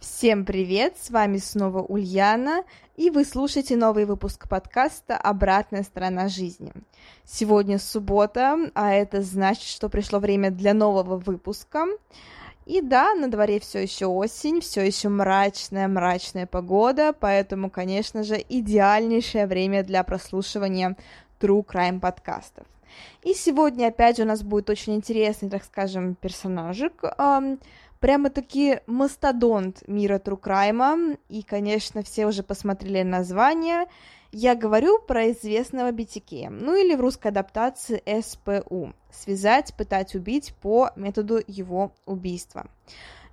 Всем привет, с вами снова Ульяна, и вы слушаете новый выпуск подкаста «Обратная сторона жизни». Сегодня суббота, а это значит, что пришло время для нового выпуска. И да, на дворе все еще осень, все еще мрачная, мрачная погода, поэтому, конечно же, идеальнейшее время для прослушивания True Crime подкастов. И сегодня, опять же, у нас будет очень интересный, так скажем, персонажик, прямо-таки мастодонт мира Трукрайма, и, конечно, все уже посмотрели название. Я говорю про известного BTK, ну или в русской адаптации СПУ – связать, пытать, убить по методу его убийства.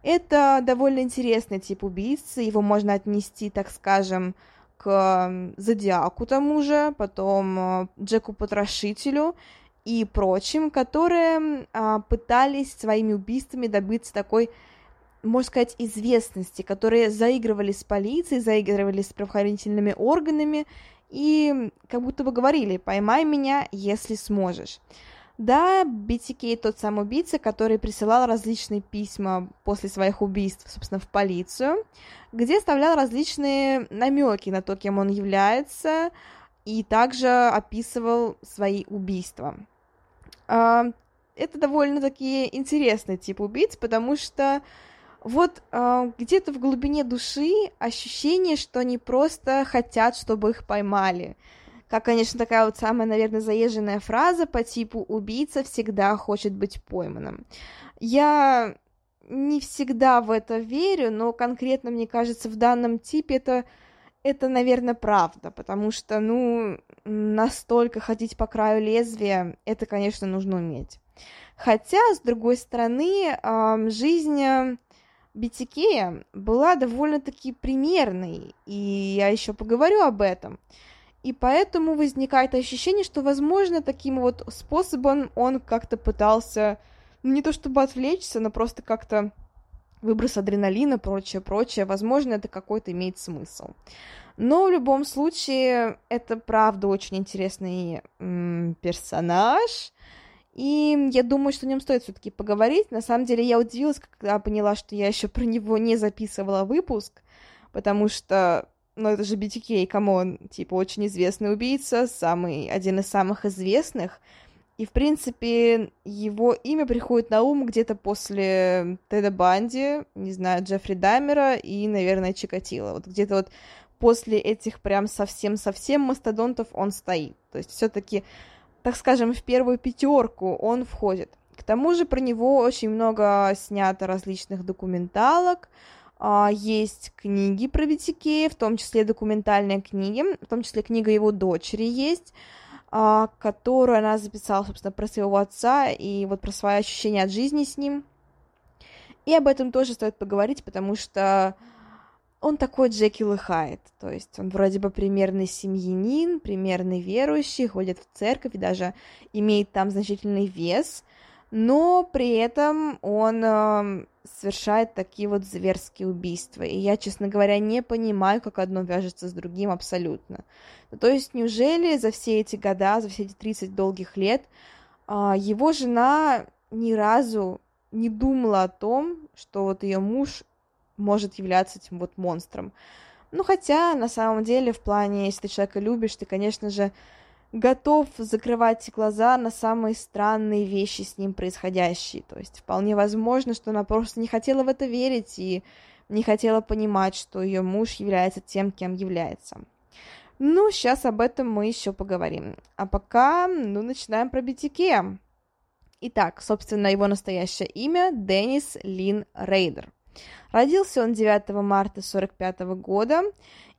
Это довольно интересный тип убийцы, его можно отнести, так скажем, к Зодиаку тому же, потом э, Джеку Потрошителю и прочим, которые а, пытались своими убийствами добиться такой, можно сказать, известности, которые заигрывали с полицией, заигрывали с правоохранительными органами и как будто бы говорили «поймай меня, если сможешь». Да, BTK тот самый убийца, который присылал различные письма после своих убийств, собственно, в полицию, где оставлял различные намеки на то, кем он является, и также описывал свои убийства. Это довольно-таки интересный тип убийц, потому что вот э, где-то в глубине души ощущение, что они просто хотят, чтобы их поймали. Как, конечно, такая вот самая, наверное, заезженная фраза по типу «убийца всегда хочет быть пойманным». Я не всегда в это верю, но конкретно, мне кажется, в данном типе это, это наверное, правда, потому что, ну, настолько ходить по краю лезвия, это, конечно, нужно уметь. Хотя, с другой стороны, жизнь BTK была довольно-таки примерной, и я еще поговорю об этом. И поэтому возникает ощущение, что, возможно, таким вот способом он как-то пытался, ну, не то чтобы отвлечься, но просто как-то выброс адреналина, прочее, прочее. Возможно, это какой-то имеет смысл. Но в любом случае, это правда очень интересный м- персонаж. И я думаю, что о нем стоит все-таки поговорить. На самом деле, я удивилась, когда поняла, что я еще про него не записывала выпуск, потому что, ну, это же BTK, come on, типа, очень известный убийца, самый, один из самых известных. И, в принципе, его имя приходит на ум где-то после Теда Банди, не знаю, Джеффри Дамера и, наверное, Чикатило. Вот где-то вот после этих прям совсем-совсем мастодонтов он стоит. То есть все-таки, так скажем, в первую пятерку он входит. К тому же про него очень много снято различных документалок, а, есть книги про Витикея, в том числе документальные книги, в том числе книга его дочери есть, которую она записала, собственно, про своего отца и вот про свои ощущения от жизни с ним. И об этом тоже стоит поговорить, потому что он такой Джекил и Хайд, то есть он вроде бы примерный семьянин, примерный верующий, ходит в церковь и даже имеет там значительный вес, но при этом он э, совершает такие вот зверские убийства. И я, честно говоря, не понимаю, как одно вяжется с другим абсолютно. Ну, то есть, неужели за все эти года, за все эти 30 долгих лет, э, его жена ни разу не думала о том, что вот ее муж может являться этим вот монстром. Ну, хотя, на самом деле, в плане, если ты человека любишь, ты, конечно же, готов закрывать глаза на самые странные вещи с ним происходящие. То есть вполне возможно, что она просто не хотела в это верить и не хотела понимать, что ее муж является тем, кем является. Ну, сейчас об этом мы еще поговорим. А пока, ну, начинаем про BTK. Итак, собственно, его настоящее имя Деннис Лин Рейдер. Родился он 9 марта 1945 года,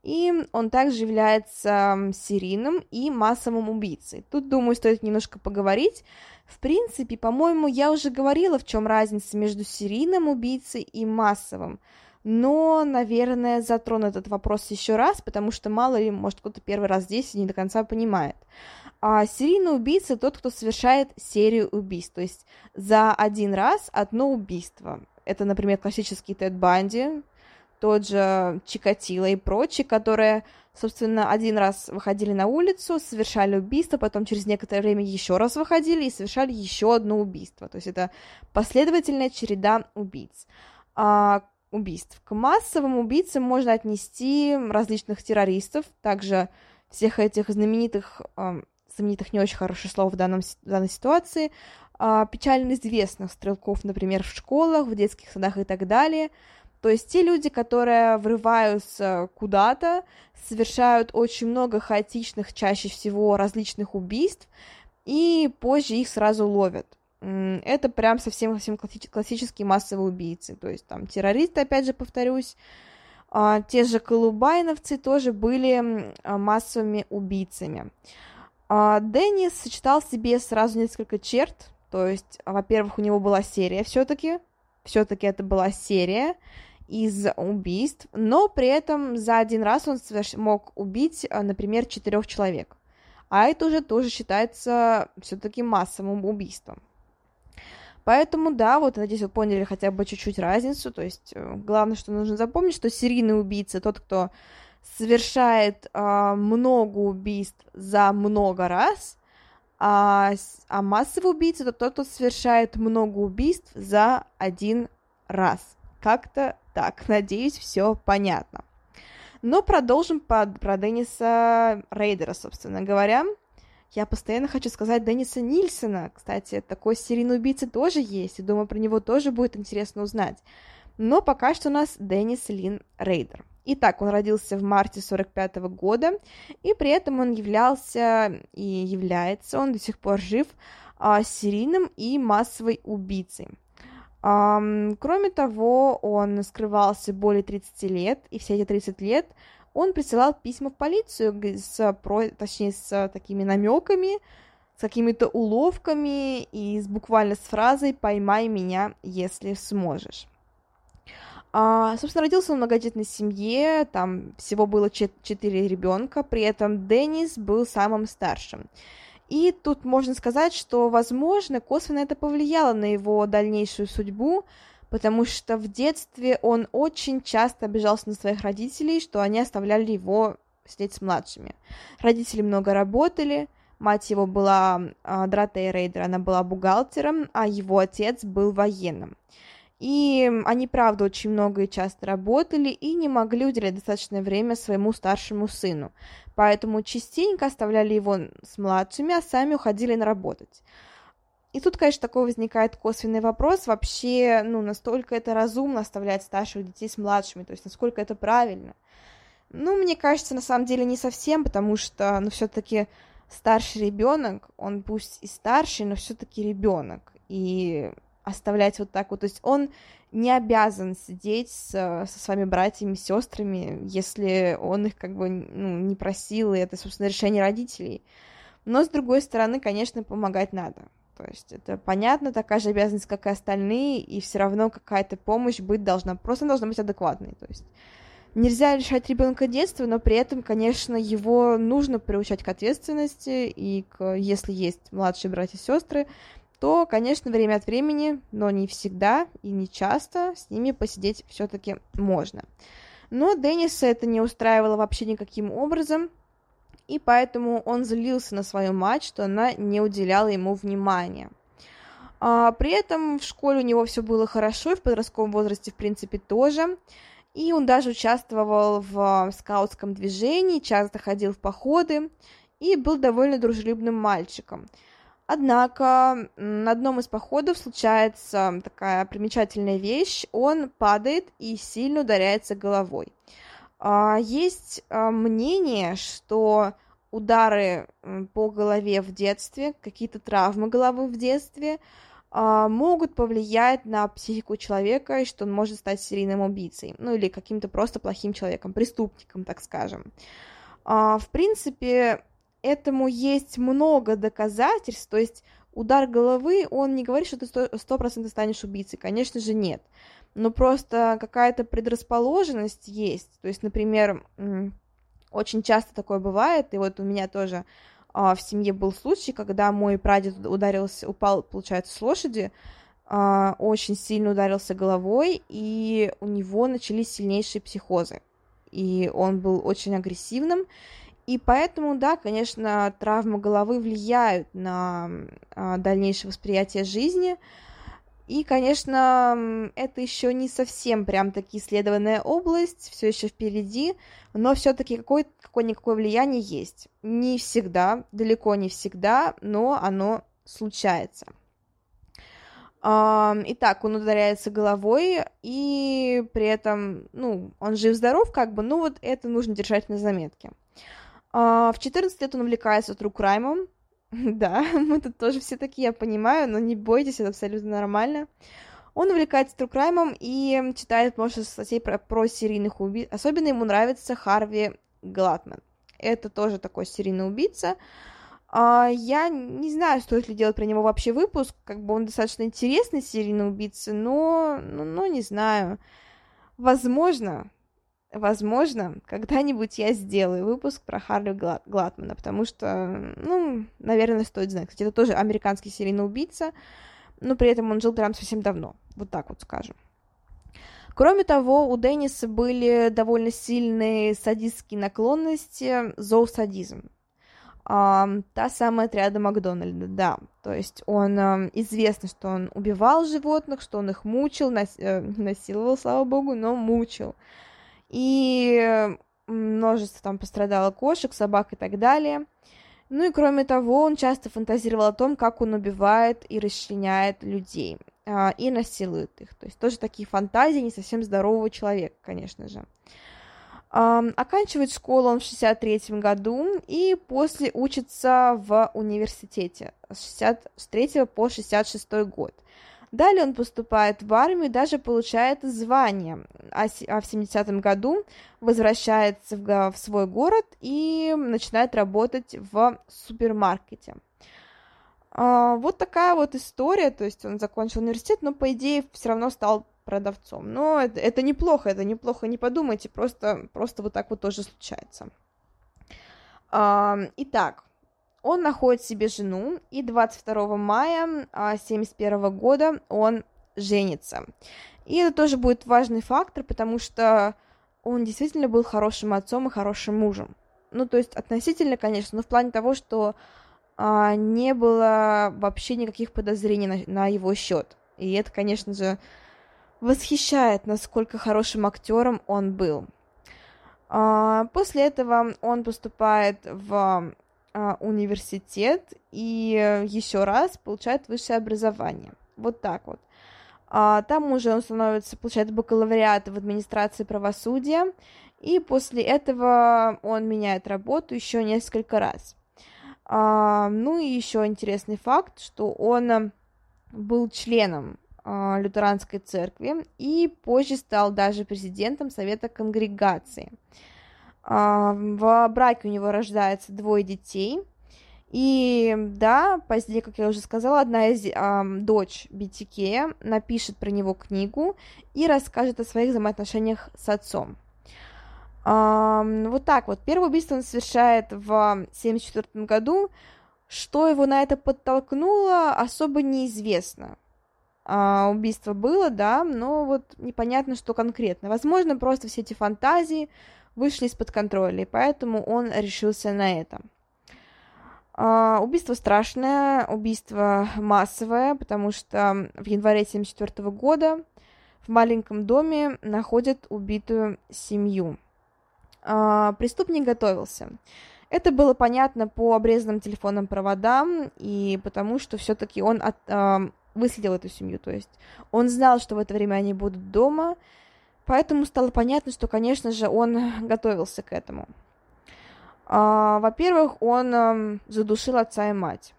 и он также является серийным и массовым убийцей. Тут, думаю, стоит немножко поговорить. В принципе, по-моему, я уже говорила, в чем разница между серийным убийцей и массовым. но, наверное, затрону этот вопрос еще раз, потому что мало ли, может, кто-то первый раз здесь и не до конца понимает. А серийный убийца тот, кто совершает серию убийств, то есть за один раз одно убийство. Это, например, классический Тед Банди, тот же Чикатило и прочие, которые, собственно, один раз выходили на улицу, совершали убийство, потом через некоторое время еще раз выходили и совершали еще одно убийство. То есть это последовательная череда убийц. А, убийств. К массовым убийцам можно отнести различных террористов, также всех этих знаменитых, э, знаменитых не очень хорошее слово в, данном, в данной ситуации, э, печально известных стрелков, например, в школах, в детских садах и так далее – то есть те люди, которые врываются куда-то, совершают очень много хаотичных, чаще всего различных убийств, и позже их сразу ловят. Это прям совсем-совсем классические массовые убийцы. То есть там террористы, опять же, повторюсь, а, те же колубайновцы тоже были а, массовыми убийцами. А, Деннис сочетал в себе сразу несколько черт, то есть, во-первых, у него была серия все-таки, все-таки это была серия, из убийств, но при этом за один раз он мог убить, а, например, четырех человек. А это уже тоже считается все-таки массовым убийством. Поэтому, да, вот, надеюсь, вы поняли хотя бы чуть-чуть разницу. То есть, э, главное, что нужно запомнить, что серийный убийца тот, кто совершает э, много убийств за много раз, а, а массовый убийца это тот, кто совершает много убийств за один раз. Как-то так, надеюсь, все понятно. Но продолжим под, про Денниса Рейдера, собственно говоря. Я постоянно хочу сказать Денниса Нильсона. Кстати, такой серийный убийца тоже есть, и думаю, про него тоже будет интересно узнать. Но пока что у нас Деннис Лин Рейдер. Итак, он родился в марте 45 -го года, и при этом он являлся и является, он до сих пор жив, а, серийным и массовой убийцей. Кроме того, он скрывался более 30 лет, и все эти 30 лет он присылал письма в полицию с, точнее, с такими намеками, с какими-то уловками и с, буквально с фразой «поймай меня, если сможешь». А, собственно, родился он в многодетной семье, там всего было четыре ребенка, при этом Деннис был самым старшим. И тут можно сказать, что, возможно, косвенно это повлияло на его дальнейшую судьбу, потому что в детстве он очень часто обижался на своих родителей, что они оставляли его сидеть с младшими. Родители много работали, мать его была а, Дратея Рейдер, она была бухгалтером, а его отец был военным. И они, правда, очень много и часто работали и не могли уделять достаточное время своему старшему сыну. Поэтому частенько оставляли его с младшими, а сами уходили на работать. И тут, конечно, такой возникает косвенный вопрос, вообще, ну, настолько это разумно оставлять старших детей с младшими, то есть насколько это правильно. Ну, мне кажется, на самом деле не совсем, потому что, ну, все-таки старший ребенок, он пусть и старший, но все-таки ребенок. И оставлять вот так вот. То есть он не обязан сидеть с, со своими братьями, сестрами, если он их как бы ну, не просил, и это, собственно, решение родителей. Но, с другой стороны, конечно, помогать надо. То есть это понятно, такая же обязанность, как и остальные, и все равно какая-то помощь быть должна, просто должна быть адекватной. То есть нельзя лишать ребенка детства, но при этом, конечно, его нужно приучать к ответственности, и к, если есть младшие братья и сестры, то, конечно, время от времени, но не всегда и не часто с ними посидеть все-таки можно. Но Денниса это не устраивало вообще никаким образом, и поэтому он злился на свою мать, что она не уделяла ему внимания. А, при этом в школе у него все было хорошо, и в подростковом возрасте, в принципе, тоже. И он даже участвовал в скаутском движении, часто ходил в походы и был довольно дружелюбным мальчиком. Однако на одном из походов случается такая примечательная вещь. Он падает и сильно ударяется головой. А, есть а, мнение, что удары по голове в детстве, какие-то травмы головы в детстве а, могут повлиять на психику человека, и что он может стать серийным убийцей, ну или каким-то просто плохим человеком, преступником, так скажем. В принципе, этому есть много доказательств, то есть удар головы, он не говорит, что ты сто процентов станешь убийцей, конечно же, нет. Но просто какая-то предрасположенность есть. То есть, например, очень часто такое бывает, и вот у меня тоже а, в семье был случай, когда мой прадед ударился, упал, получается, с лошади, а, очень сильно ударился головой, и у него начались сильнейшие психозы. И он был очень агрессивным, и поэтому, да, конечно, травмы головы влияют на а, дальнейшее восприятие жизни. И, конечно, это еще не совсем прям таки исследованная область, все еще впереди, но все-таки какое- какое-никакое влияние есть. Не всегда, далеко не всегда, но оно случается. Итак, он ударяется головой, и при этом, ну, он жив-здоров, как бы, ну вот это нужно держать на заметке. А, в 14 лет он увлекается true crime ом, да, мы тут тоже все такие, я понимаю, но не бойтесь, это абсолютно нормально. Он увлекается true crime ом и читает множество статей про, про серийных убийц. Особенно ему нравится Харви Глатман. Это тоже такой серийный убийца. А, я не знаю, стоит ли делать про него вообще выпуск, как бы он достаточно интересный серийный убийца, но, но, но не знаю. Возможно, возможно, когда-нибудь я сделаю выпуск про Харли Глад Гладмана, потому что, ну, наверное, стоит знать. Кстати, это тоже американский серийный убийца, но при этом он жил прям совсем давно, вот так вот скажем. Кроме того, у Денниса были довольно сильные садистские наклонности, зоосадизм э, та самая отряда Макдональда, да. То есть он, э, известно, что он убивал животных, что он их мучил, нас, э, насиловал, слава богу, но мучил. И множество там пострадало кошек, собак и так далее. Ну и кроме того, он часто фантазировал о том, как он убивает и расчленяет людей э, и насилует их. То есть тоже такие фантазии не совсем здорового человека, конечно же. Um, оканчивает школу он в 63 году и после учится в университете с 63 по 66 год. Далее он поступает в армию, даже получает звание, а, а в 70 году возвращается в, свой город и начинает работать в супермаркете. Uh, вот такая вот история, то есть он закончил университет, но по идее все равно стал продавцом. Но это, это неплохо, это неплохо, не подумайте, просто, просто вот так вот тоже случается. А, итак, он находит себе жену, и 22 мая 1971 а, года он женится. И это тоже будет важный фактор, потому что он действительно был хорошим отцом и хорошим мужем. Ну, то есть относительно, конечно, но в плане того, что а, не было вообще никаких подозрений на, на его счет. И это, конечно же, восхищает, насколько хорошим актером он был. А, после этого он поступает в университет и еще раз получает высшее образование. Вот так вот. А, там уже он становится, получает бакалавриат в администрации правосудия, и после этого он меняет работу еще несколько раз. Ну и еще интересный факт, что он был членом э, лютеранской церкви и позже стал даже президентом Совета конгрегации. Э, в браке у него рождается двое детей. И да, позднее, как я уже сказала, одна из э, дочь Битикея напишет про него книгу и расскажет о своих взаимоотношениях с отцом. Uh, вот так вот. Первое убийство он совершает в 1974 году. Что его на это подтолкнуло, особо неизвестно а, убийство было, да, но вот непонятно, что конкретно. Возможно, просто все эти фантазии вышли из-под контроля, и поэтому он решился на это. А, убийство страшное, убийство массовое, потому что в январе 1974 года в маленьком доме находят убитую семью. А, преступник готовился. Это было понятно по обрезанным телефонным проводам и потому, что все-таки он от, а, выследил эту семью, то есть он знал, что в это время они будут дома, поэтому стало понятно, что, конечно же, он готовился к этому. А, во-первых, он а, задушил отца и мать.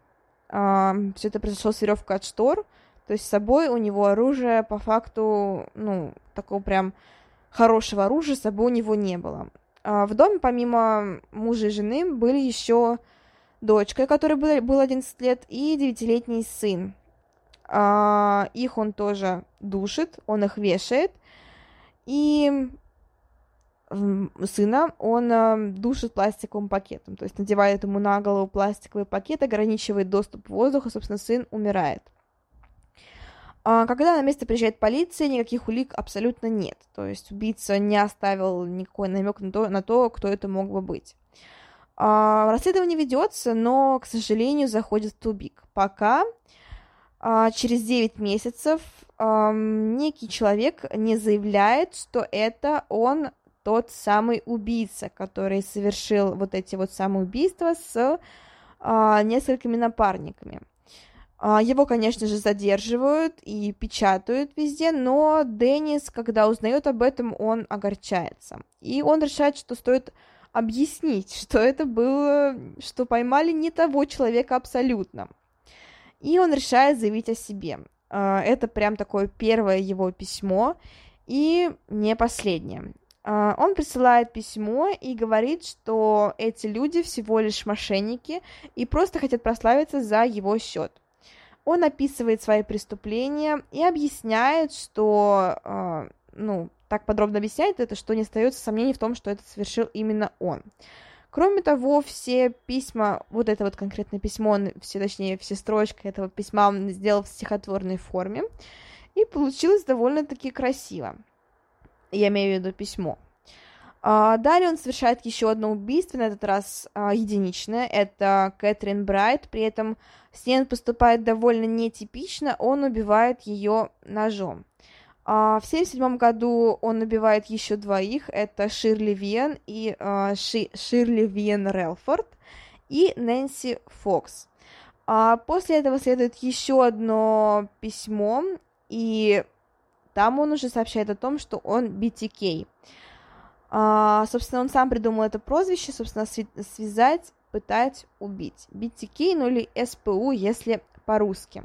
А, все это произошло с веревкой от штор, то есть с собой у него оружие по факту, ну, такого прям хорошего оружия с собой у него не было. А, в доме помимо мужа и жены были еще дочкой, которой был, был 11 лет, и девятилетний сын. Их он тоже душит, он их вешает, и сына он душит пластиковым пакетом, то есть надевает ему на голову пластиковый пакет, ограничивает доступ воздуха, собственно, сын умирает. А, когда на место приезжает полиция, никаких улик абсолютно нет. То есть убийца не оставил никакой намек на то, на то кто это мог бы быть. А, расследование ведется, но, к сожалению, заходит в тупик. Пока через 9 месяцев некий человек не заявляет, что это он тот самый убийца, который совершил вот эти вот самоубийства с несколькими напарниками. А, его, конечно же, задерживают и печатают везде, но Деннис, когда узнает об этом, он огорчается. И он решает, что стоит объяснить, что это было, что поймали не того человека абсолютно. И он решает заявить о себе. А, это прям такое первое его письмо, и не последнее. А, он присылает письмо и говорит, что эти люди всего лишь мошенники и просто хотят прославиться за его счет. Он описывает свои преступления и объясняет, что, э, ну, так подробно объясняет это, что не остается сомнений в том, что это совершил именно он. Кроме того, все письма, вот это вот конкретное письмо, он, все, точнее, все строчки этого письма он сделал в стихотворной форме, и получилось довольно-таки красиво. Я имею в виду письмо. А, далее он совершает еще одно убийство, на этот раз а, единичное. Это Кэтрин Брайт. При этом с ней он поступает довольно нетипично. Он убивает ее ножом. А, в 1977 году он убивает еще двоих. Это Ширли Виен и Ши, Ширли Виен Релфорд и Нэнси Фокс. После этого следует еще одно письмо, и там он уже сообщает о том, что он BTK. А, собственно, он сам придумал это прозвище, собственно, связать, пытать, убить. BTK, ну или СПУ, если по-русски.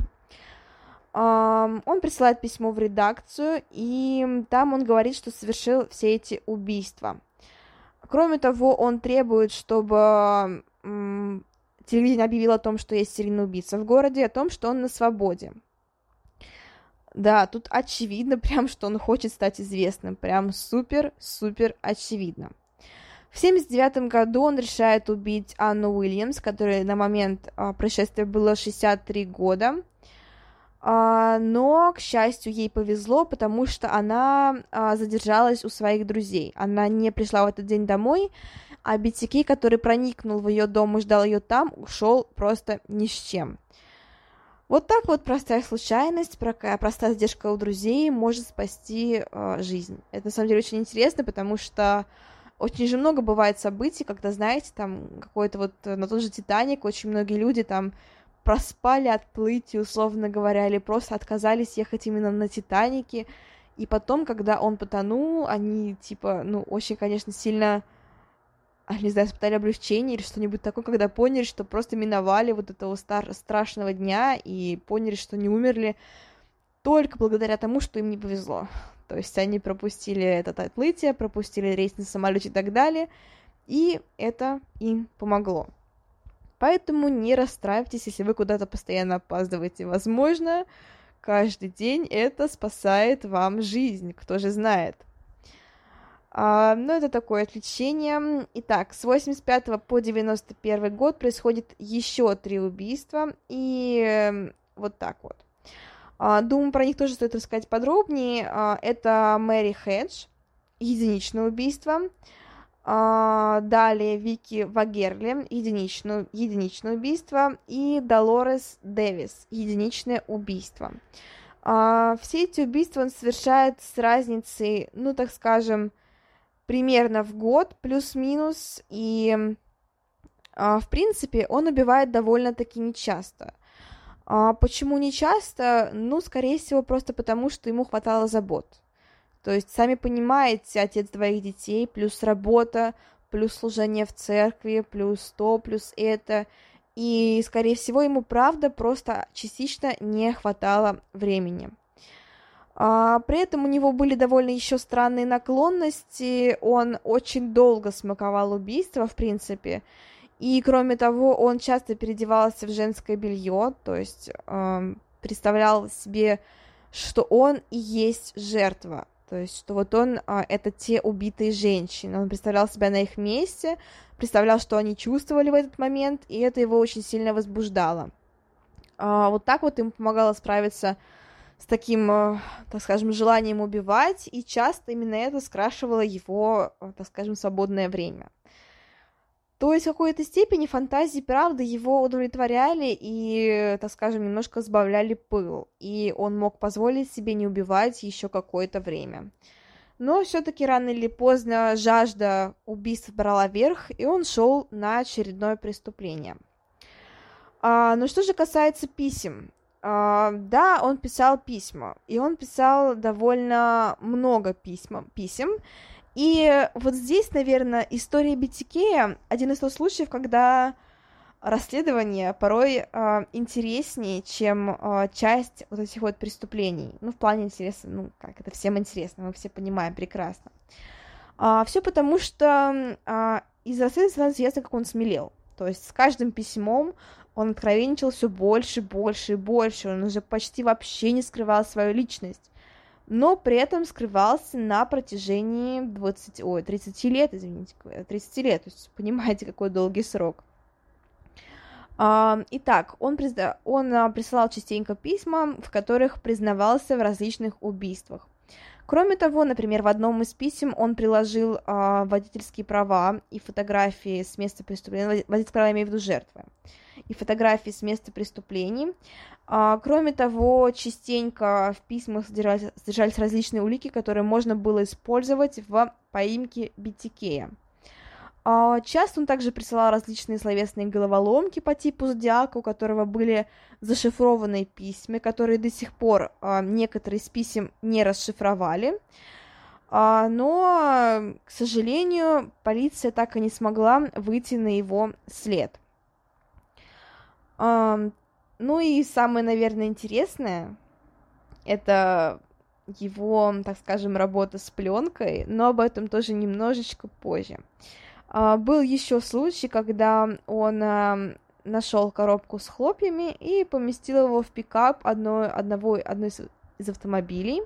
Он присылает письмо в редакцию, и там он говорит, что совершил все эти убийства. Кроме того, он требует, чтобы телевидение объявило о том, что есть серийный убийца в городе, о том, что он на свободе. Да, тут очевидно прям, что он хочет стать известным. Прям супер-супер очевидно. В 79 году он решает убить Анну Уильямс, которой на момент а, происшествия было 63 года. А, но, к счастью, ей повезло, потому что она а, задержалась у своих друзей. Она не пришла в этот день домой, а BTK, который проникнул в ее дом и ждал ее там, ушел просто ни с чем. Вот так вот простая случайность, простая задержка у друзей может спасти э, жизнь. Это на самом деле очень интересно, потому что очень же много бывает событий, когда, знаете, там какой-то вот э, на тот же Титаник очень многие люди там проспали отплытие, условно говоря, или просто отказались ехать именно на Титанике, и потом, когда он потонул, они, типа, ну, очень, конечно, сильно а, не знаю, испытали облегчение или что-нибудь такое, когда поняли, что просто миновали вот этого стар- страшного дня и поняли, что не умерли только благодаря тому, что им не повезло. То есть они пропустили это отплытие, пропустили рейс на самолете и так далее, и это им помогло. Поэтому не расстраивайтесь, если вы куда-то постоянно опаздываете. Возможно, каждый день это спасает вам жизнь, кто же знает. А, ну, это такое отвлечение. Итак, с 85 по 91 год происходит еще три убийства, и эм, вот так вот. А, думаю, про них тоже стоит рассказать подробнее. А, это Мэри Хедж, единичное убийство. А, далее Вики Вагерли, единичное, единичное убийство. И Долорес Дэвис, единичное убийство. А, все эти убийства он совершает с разницей, ну, так скажем, примерно в год, плюс-минус, и, а, в принципе, он убивает довольно-таки нечасто. Почему нечасто? Ну, скорее всего, просто потому, что ему хватало забот. То есть, сами понимаете, отец двоих детей, плюс работа, плюс служение в церкви, плюс то, плюс это. И, скорее всего, ему правда просто частично не хватало времени. А, при этом у него были довольно еще странные наклонности, он очень долго смаковал убийство, в принципе, И кроме того, он часто переодевался в женское белье, то есть э, представлял себе, что он и есть жертва, то есть что вот он э, это те убитые женщины, он представлял себя на их месте, представлял, что они чувствовали в этот момент, и это его очень сильно возбуждало. Э, вот так вот им помогало справиться с таким, э, так скажем, желанием убивать, и часто именно это скрашивало его, э, так скажем, свободное время. То есть в какой-то степени фантазии, правда, его удовлетворяли и, так скажем, немножко сбавляли пыл, и он мог позволить себе не убивать еще какое-то время. Но все-таки рано или поздно жажда убийств брала верх, и он шел на очередное преступление. А, но что же касается писем, а, да, он писал письма, и он писал довольно много письма, писем, и вот здесь, наверное, история BTK один из тех случаев, когда расследование порой э, интереснее, чем э, часть вот этих вот преступлений. Ну, в плане интереса, ну, как это всем интересно, мы все понимаем прекрасно. А, все потому, что а, из расследования становится ясно, как он смелел. То есть с каждым письмом он откровенничал все больше, больше и больше. Он уже почти вообще не скрывал свою личность но при этом скрывался на протяжении 20, ой, 30 лет, извините, 30 лет, то есть понимаете, какой долгий срок. Итак, он, призна... он а, присылал частенько письма, в которых признавался в различных убийствах. Кроме того, например, в одном из писем он приложил э, водительские права и фотографии с места преступления, водительские права имею в виду жертвы, и фотографии с места преступлений, а, кроме того, частенько в письмах содержались, содержались различные улики, которые можно было использовать в поимке Битикея. А, часто он также присылал различные словесные головоломки по типу зодиака, у которого были зашифрованные письма, которые до сих пор а, некоторые из писем не расшифровали. Но, к сожалению, полиция так и не смогла выйти на его след. Ну и самое, наверное, интересное, это его, так скажем, работа с пленкой, но об этом тоже немножечко позже. А, был еще случай, когда он а, нашел коробку с хлопьями и поместил его в пикап одной, одного, одной из, автомобилей.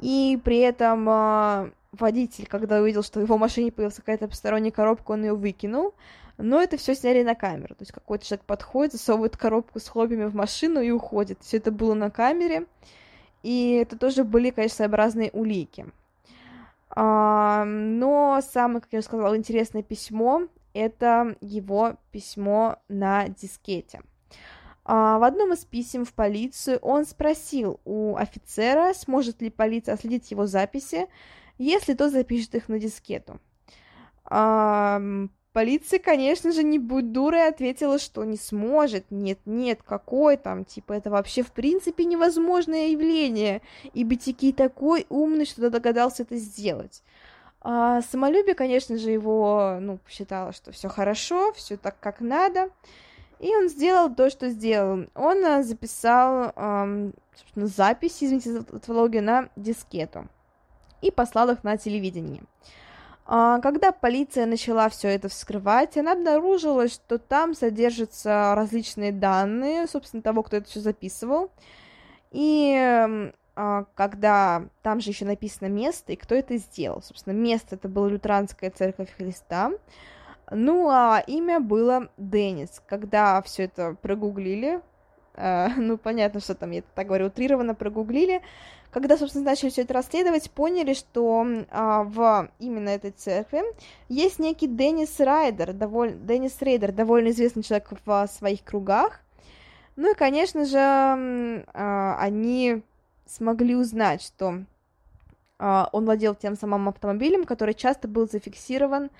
И при этом а, водитель, когда увидел, что в его машине появилась какая-то посторонняя коробка, он ее выкинул. Но это все сняли на камеру. То есть какой-то человек подходит, засовывает коробку с хлопьями в машину и уходит. Все это было на камере. И это тоже были, конечно, своеобразные улики. А, но самое, как я уже сказала, интересное письмо это его письмо на дискете. А, в одном из писем в полицию он спросил у офицера, сможет ли полиция следить его записи, если тот запишет их на дискету. Полиция, конечно же, не будь дурой, ответила, что не сможет. Нет, нет, какой там, типа, это вообще в принципе невозможное явление. И Битики такой умный, что догадался это сделать. А самолюбие, конечно же, его, ну, считало, что все хорошо, все так, как надо. И он сделал то, что сделал. Он а, записал эм, записи, извините за тавтологию, на дискету и послал их на телевидение. А, когда полиция начала все это вскрывать, она обнаружила, что там содержатся различные данные, собственно, того, кто это все записывал. И а, когда там же еще написано место и кто это сделал. Собственно, место это была Лютеранская церковь Христа. Ну, а имя было Деннис. Когда все это прогуглили, ну, понятно, что там, я так говорю, утрированно прогуглили, когда, собственно, начали все это расследовать, поняли, что а, в именно этой церкви есть некий Деннис Райдер, довольно, Деннис Рейдер, довольно известный человек в своих кругах. Ну и, конечно же, а, они смогли узнать, что а, он владел тем самым автомобилем, который часто был зафиксирован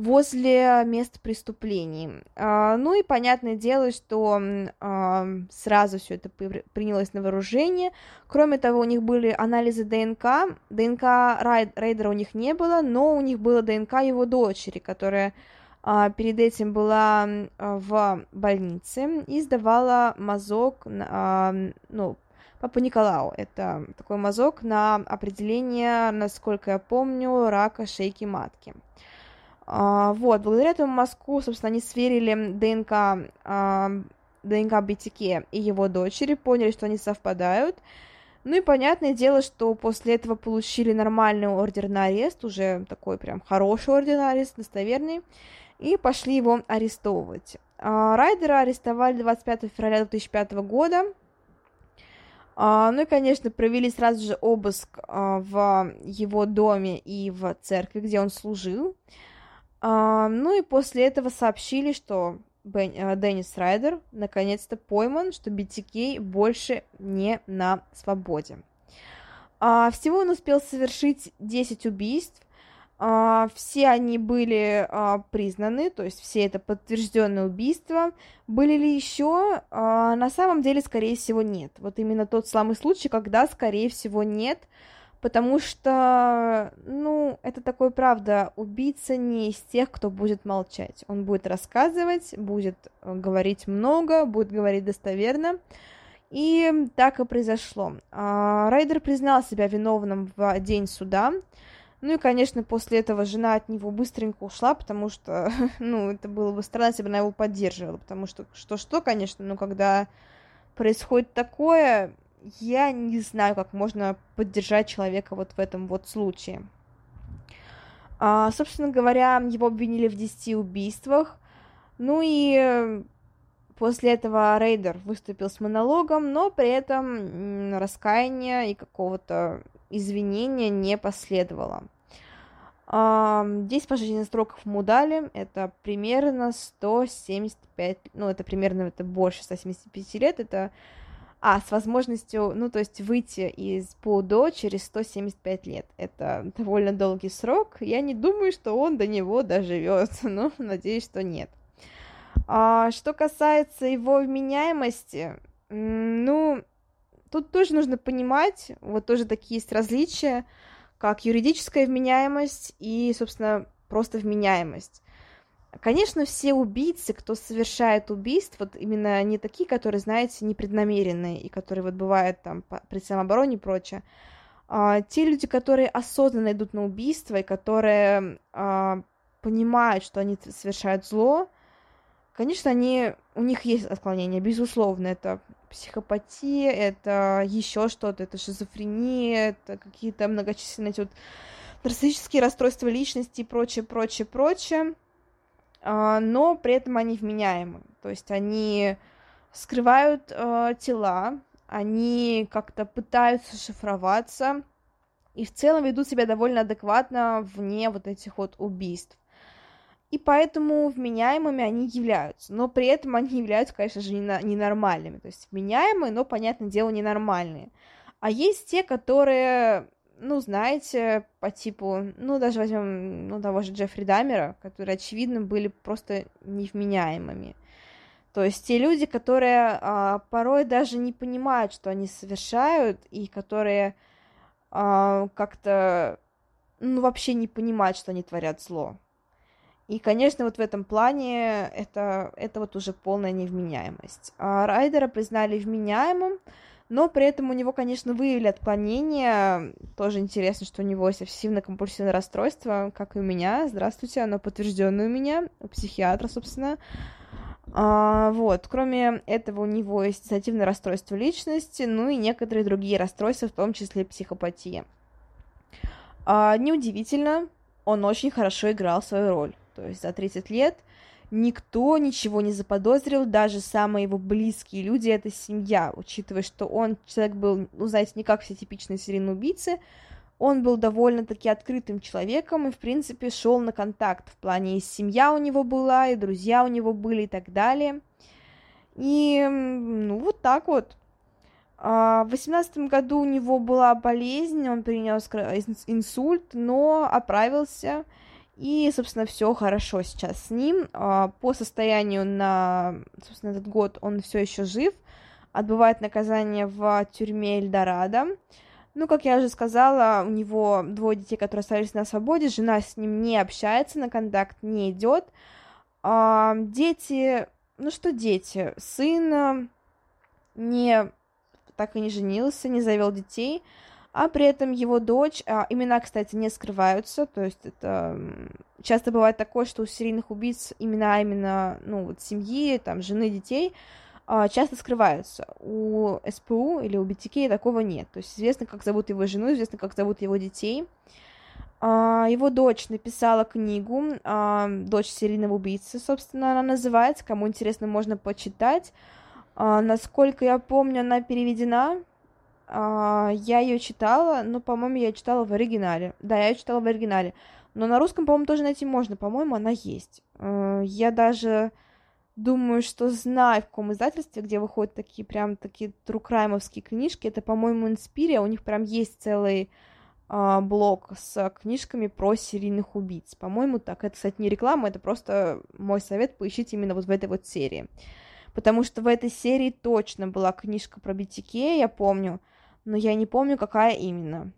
возле мест преступлений. А, ну и понятное дело, что а, сразу все это принялось на вооружение. Кроме того, у них были анализы ДНК. ДНК Рейдера у них не было, но у них было ДНК его дочери, которая а, перед этим была в больнице и сдавала мазок, ну, Папа Николау. Это такой мазок на определение, насколько я помню, рака шейки матки. Вот, благодаря этому Москву, собственно, они сверили ДНК, а, ДНК BTK и его дочери, поняли, что они совпадают. Ну и понятное дело, что после этого получили нормальный ордер на арест, уже такой прям хороший ордер на арест, достоверный, и пошли его арестовывать. А, Райдера арестовали 25 февраля 2005 года, а, ну и, конечно, провели сразу же обыск а, в его доме и в церкви, где он служил. А, ну и после этого сообщили, что Бен, э, Деннис Райдер наконец-то пойман, что BTK больше не на свободе. Всего он успел совершить 10 убийств, все они были признаны, то есть все это подтвержденные убийства. Были ли еще? На самом деле, скорее всего, нет. Вот именно тот самый случай, когда, скорее всего, нет, потому что, ну, это такой, правда, убийца не из тех, кто будет молчать. Он будет рассказывать, будет э, говорить много, будет говорить достоверно. И так и произошло. Райдер признал себя виновным в день суда. Ну и, конечно, после этого жена от него быстренько ушла, потому что, ну, это было бы странно, если бы она его поддерживала, потому что что-что, конечно, но когда происходит такое, я не знаю, как можно поддержать человека вот в этом вот случае. А, собственно говоря, его обвинили в 10 убийствах, ну и после этого Рейдер выступил с монологом, но при этом раскаяния и какого-то извинения не последовало. Здесь пожизненных сроков ему дали, это примерно 175, ну, это примерно, это больше 175 лет, это, а, с возможностью, ну, то есть выйти из ПУДО через 175 лет, это довольно долгий срок, я не думаю, что он до него доживет, но надеюсь, что нет. А, что касается его вменяемости, ну, тут тоже нужно понимать, вот тоже такие есть различия, как юридическая вменяемость и, собственно, просто вменяемость. Конечно, все убийцы, кто совершает убийство, вот именно не такие, которые, знаете, непреднамеренные и которые вот бывают там при самообороне и прочее, а, те люди, которые осознанно идут на убийство и которые а, понимают, что они совершают зло, Конечно, они, у них есть отклонения, безусловно, это психопатия, это еще что-то, это шизофрения, это какие-то многочисленные эти вот нарциссические расстройства личности и прочее, прочее, прочее, но при этом они вменяемы, то есть они скрывают э, тела, они как-то пытаются шифроваться и в целом ведут себя довольно адекватно вне вот этих вот убийств и поэтому вменяемыми они являются. Но при этом они являются, конечно же, ненормальными. То есть вменяемые, но, понятное дело, ненормальные. А есть те, которые, ну, знаете, по типу, ну, даже возьмем, ну, того же Джеффри Дамера, которые, очевидно, были просто невменяемыми. То есть те люди, которые а, порой даже не понимают, что они совершают, и которые а, как-то, ну, вообще не понимают, что они творят зло. И, конечно, вот в этом плане это, это вот уже полная невменяемость. А Райдера признали вменяемым, но при этом у него, конечно, выявили отклонение. Тоже интересно, что у него есть обсессивно-компульсивное расстройство, как и у меня. Здравствуйте, оно подтвержденное у меня, у психиатра, собственно. А, вот, кроме этого, у него есть диссоциативное расстройство личности, ну и некоторые другие расстройства, в том числе психопатия. А, неудивительно, он очень хорошо играл свою роль. То есть за 30 лет никто ничего не заподозрил, даже самые его близкие люди, это семья, учитывая, что он, человек был, ну, знаете, не как все типичные серийные убийцы, он был довольно-таки открытым человеком и, в принципе, шел на контакт. В плане и семья у него была, и друзья у него были, и так далее. И, ну, вот так вот. А, в восемнадцатом году у него была болезнь, он перенес инсульт, но оправился, и, собственно, все хорошо сейчас с ним. А, по состоянию на, собственно, этот год он все еще жив, отбывает наказание в тюрьме Эльдорадо. Ну, как я уже сказала, у него двое детей, которые остались на свободе, жена с ним не общается, на контакт не идет. А, дети, ну что дети, сын не так и не женился, не завел детей, а при этом его дочь, а, имена, кстати, не скрываются, то есть это часто бывает такое, что у серийных убийц имена именно, ну, вот семьи, там, жены, детей а, часто скрываются. У СПУ или у BTK такого нет, то есть известно, как зовут его жену, известно, как зовут его детей. А, его дочь написала книгу, дочь серийного убийцы, собственно, она называется, кому интересно, можно почитать. Насколько я помню, она переведена а, я ее читала, но, по-моему, я читала в оригинале. Да, я ее читала в оригинале. Но на русском, по-моему, тоже найти можно. По-моему, она есть. А, я даже думаю, что знаю, в каком издательстве, где выходят такие прям такие true crime овские книжки. Это, по-моему, Инспирия. У них прям есть целый а, блок с книжками про серийных убийц. По-моему, так. Это, кстати, не реклама, это просто мой совет. Поищите именно вот в этой вот серии. Потому что в этой серии точно была книжка про BTK, я помню но я не помню, какая именно.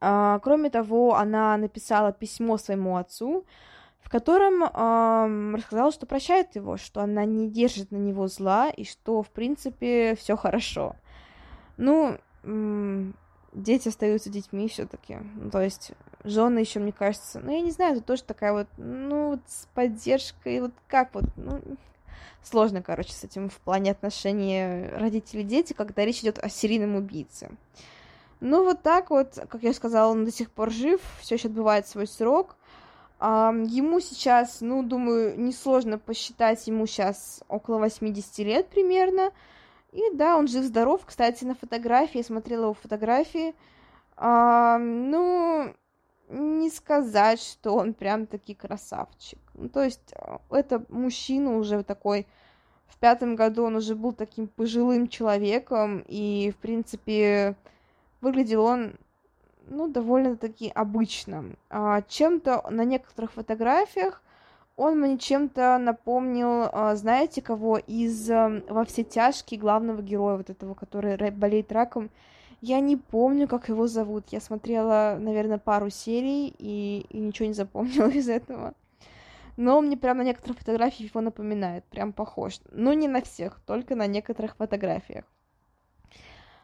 А, кроме того, она написала письмо своему отцу, в котором э, рассказала, что прощает его, что она не держит на него зла и что, в принципе, все хорошо. Ну, м- дети остаются детьми все-таки. Ну, то есть, жены еще, мне кажется, ну, я не знаю, это тоже такая вот, ну, вот с поддержкой, вот как вот, ну, сложно, короче, с этим в плане отношений родителей-дети, когда речь идет о серийном убийце. Ну, вот так вот, как я сказала, он до сих пор жив, все еще отбывает свой срок. Ему сейчас, ну, думаю, несложно посчитать, ему сейчас около 80 лет примерно. И да, он жив-здоров. Кстати, на фотографии, я смотрела его фотографии. Ну, не сказать, что он прям таки красавчик. Ну, то есть, э, это мужчина уже такой... В пятом году он уже был таким пожилым человеком, и, в принципе, выглядел он, ну, довольно-таки обычно. А, чем-то на некоторых фотографиях он мне чем-то напомнил, а, знаете, кого из э, «Во все тяжкие» главного героя, вот этого, который болеет раком, я не помню, как его зовут. Я смотрела, наверное, пару серий и, и ничего не запомнила из этого. Но мне прям на некоторых фотографиях его напоминает, прям похож. Но не на всех, только на некоторых фотографиях.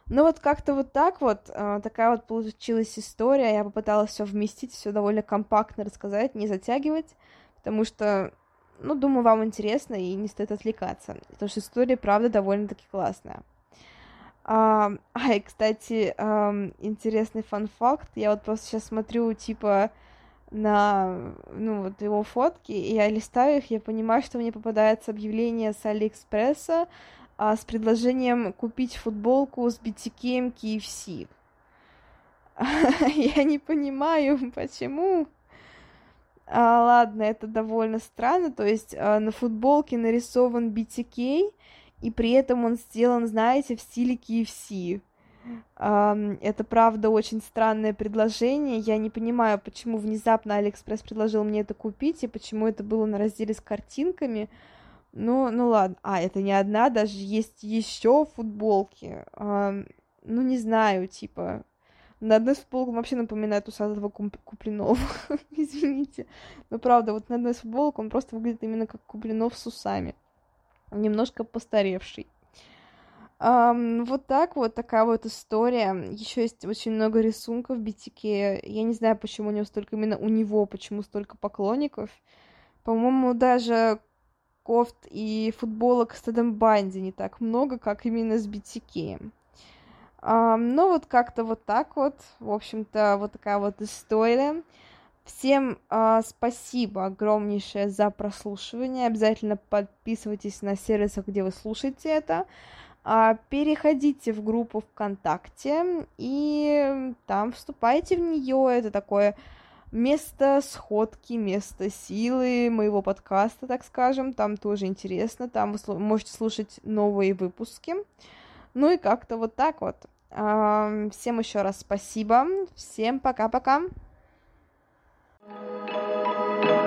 Ну вот как-то вот так вот, э, такая вот получилась история. Я попыталась все вместить, все довольно компактно рассказать, не затягивать, потому что, ну, думаю, вам интересно и не стоит отвлекаться. Потому что история, правда, довольно-таки классная. А, ай, кстати, интересный фан-факт. Я вот просто сейчас смотрю, типа, на, ну, вот его фотки, и я листаю их, я понимаю, что мне попадается объявление с Алиэкспресса а, с предложением купить футболку с BTK KFC. я не понимаю, почему. А, ладно, это довольно странно, то есть а, на футболке нарисован BTK, и при этом он сделан, знаете, в стиле KFC. Это, правда, очень странное предложение. Я не понимаю, почему внезапно Алиэкспресс предложил мне это купить, и почему это было на разделе с картинками. Ну, ну ладно. А, это не одна, даже есть еще футболки. Ну, не знаю, типа... На одной футболке вообще напоминает усатого Куплинова. Извините. Но правда, вот на одной футболке он просто выглядит именно как Куплинов с усами немножко постаревший. Um, вот так вот, такая вот история. Еще есть очень много рисунков BTK. Я не знаю, почему у него столько, именно у него, почему столько поклонников. По-моему, даже кофт и футболок с Тедом Банди не так много, как именно с BTK. Um, ну, вот как-то вот так вот. В общем-то, вот такая вот история. Всем э, спасибо огромнейшее за прослушивание. Обязательно подписывайтесь на сервисах, где вы слушаете это. Э, переходите в группу ВКонтакте и там вступайте в нее. Это такое место сходки, место силы моего подкаста, так скажем. Там тоже интересно. Там вы можете слушать новые выпуски. Ну и как-то вот так вот. Всем еще раз спасибо. Всем пока-пока. thank you